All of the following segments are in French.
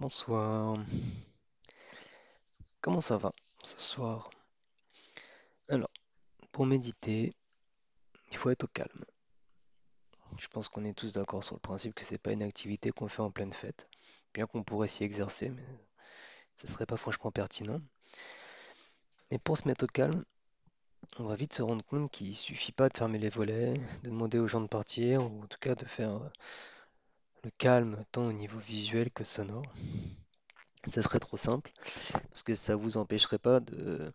Bonsoir. Comment ça va ce soir? Alors, pour méditer, il faut être au calme. Je pense qu'on est tous d'accord sur le principe que c'est pas une activité qu'on fait en pleine fête, bien qu'on pourrait s'y exercer, mais ce serait pas franchement pertinent. Mais pour se mettre au calme, on va vite se rendre compte qu'il suffit pas de fermer les volets, de demander aux gens de partir, ou en tout cas de faire calme tant au niveau visuel que sonore. Ça serait trop simple, parce que ça vous empêcherait pas de,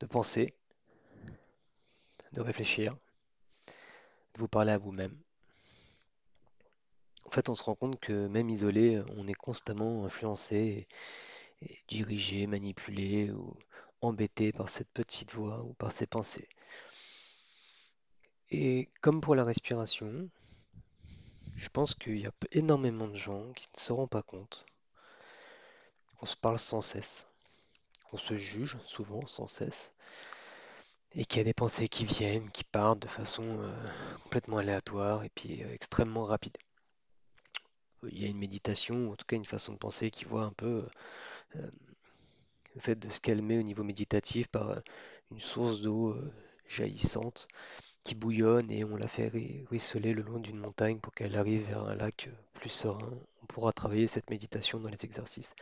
de penser, de réfléchir, de vous parler à vous-même. En fait, on se rend compte que même isolé, on est constamment influencé et, dirigé, manipulé ou embêté par cette petite voix ou par ces pensées. Et comme pour la respiration, je pense qu'il y a énormément de gens qui ne se rendent pas compte. Qu'on se parle sans cesse, qu'on se juge souvent sans cesse, et qu'il y a des pensées qui viennent, qui partent de façon euh, complètement aléatoire et puis euh, extrêmement rapide. Il y a une méditation, ou en tout cas une façon de penser qui voit un peu euh, le fait de se calmer au niveau méditatif par une source d'eau jaillissante qui bouillonne et on la fait ruisseler le long d'une montagne pour qu'elle arrive vers un lac euh, plus serein. On pourra travailler cette méditation dans les exercices.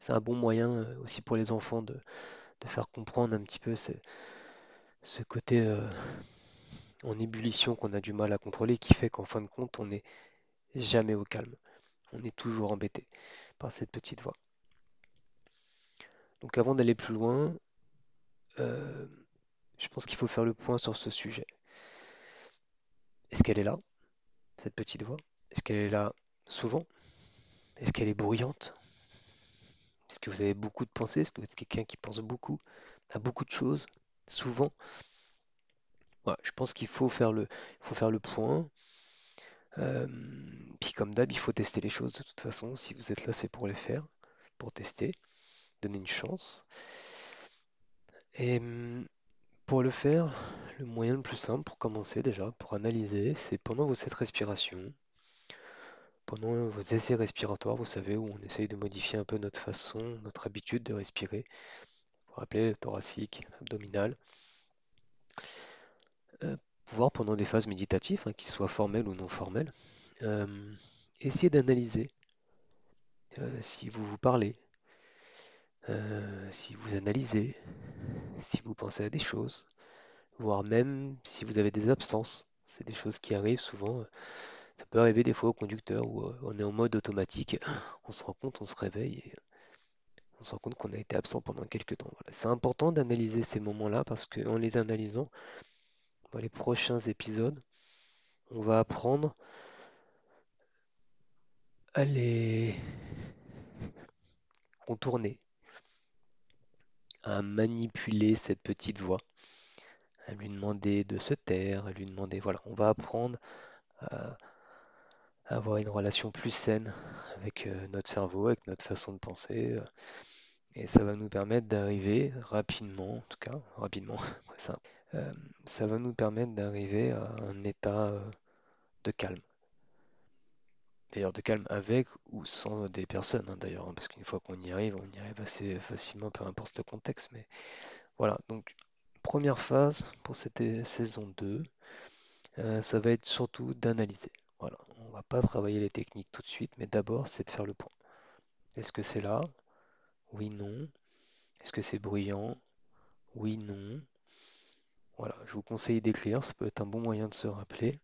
C'est un bon moyen euh, aussi pour les enfants de, faire comprendre un petit peu ce, côté euh, en ébullition qu'on a du mal à contrôler qui fait qu'en fin de compte, on n'est jamais au calme. On est toujours embêté par cette petite voix. Donc avant d'aller plus loin, je pense qu'il faut faire le point sur ce sujet. Est-ce qu'elle est là, cette petite voix? Est-ce qu'elle est là souvent? Est-ce qu'elle est bruyante? Est-ce que vous avez beaucoup de pensées? Est-ce que vous êtes quelqu'un qui pense beaucoup à beaucoup de choses, souvent? Je pense qu'il faut faire le, faire le point. Euh, puis comme d'hab, il faut tester les choses de toute façon. Si vous êtes là, c'est pour les faire, pour tester, donner une chance. Et hum, pour le faire, le moyen le plus simple pour commencer déjà, pour analyser, c'est pendant vos sept respirations, pendant vos essais respiratoires, vous savez, où on essaye de modifier un peu notre façon, notre habitude de respirer. Vous rappelez, thoracique, abdominal. Euh, voire pendant des phases méditatives, hein, qu'ils soient formelles ou non formelles. Euh, essayez d'analyser euh, si vous vous parlez, euh, si vous analysez, si vous pensez à des choses, voire même si vous avez des absences. C'est des choses qui arrivent souvent. Ça peut arriver des fois au conducteur où euh, on est en mode automatique, on se rend compte, on se réveille et on se rend compte qu'on a été absent pendant quelques temps. C'est important d'analyser ces moments-là parce qu'en les analysant, dans les prochains épisodes, on va apprendre à les contourner, à manipuler cette petite voix, à lui demander de se taire, à lui demander, voilà, on va apprendre à avoir une relation plus saine avec euh, notre cerveau, avec notre façon de penser, euh, et ça va nous permettre d'arriver rapidement, en tout cas, rapidement, ça, euh, ça va nous permettre d'arriver à un état de calme. D'ailleurs, de calme avec ou sans des personnes, hein, d'ailleurs, hein, parce qu'une fois qu'on y arrive, on y arrive assez facilement, peu importe le contexte, mais voilà, donc première phase pour cette euh, saison 2, euh, ça va être surtout d'analyser. Voilà, on va pas travailler les techniques tout de suite, mais d'abord c'est de faire le point. Est-ce que c'est là? Oui, non. Est-ce que c'est bruyant? Oui, non. Voilà, je vous conseille d'écrire, ça peut être un bon moyen de se rappeler.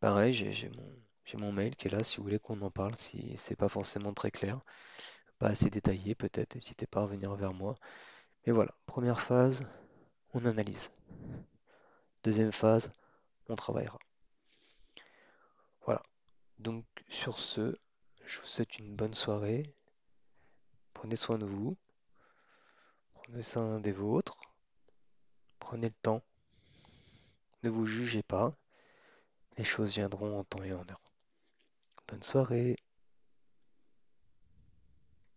Pareil, j'ai j'ai mon, j'ai mon mail qui est là si vous voulez qu'on en parle, si c'est pas forcément très clair, pas assez détaillé peut-être, n'hésitez pas à revenir vers moi. Mais voilà, première phase, on analyse. Deuxième phase, on travaillera. Voilà. Donc sur ce, je vous souhaite une bonne soirée. Prenez soin de vous, prenez soin des vôtres, prenez le temps, ne vous jugez pas, les choses viendront en temps et en heure. Bonne soirée.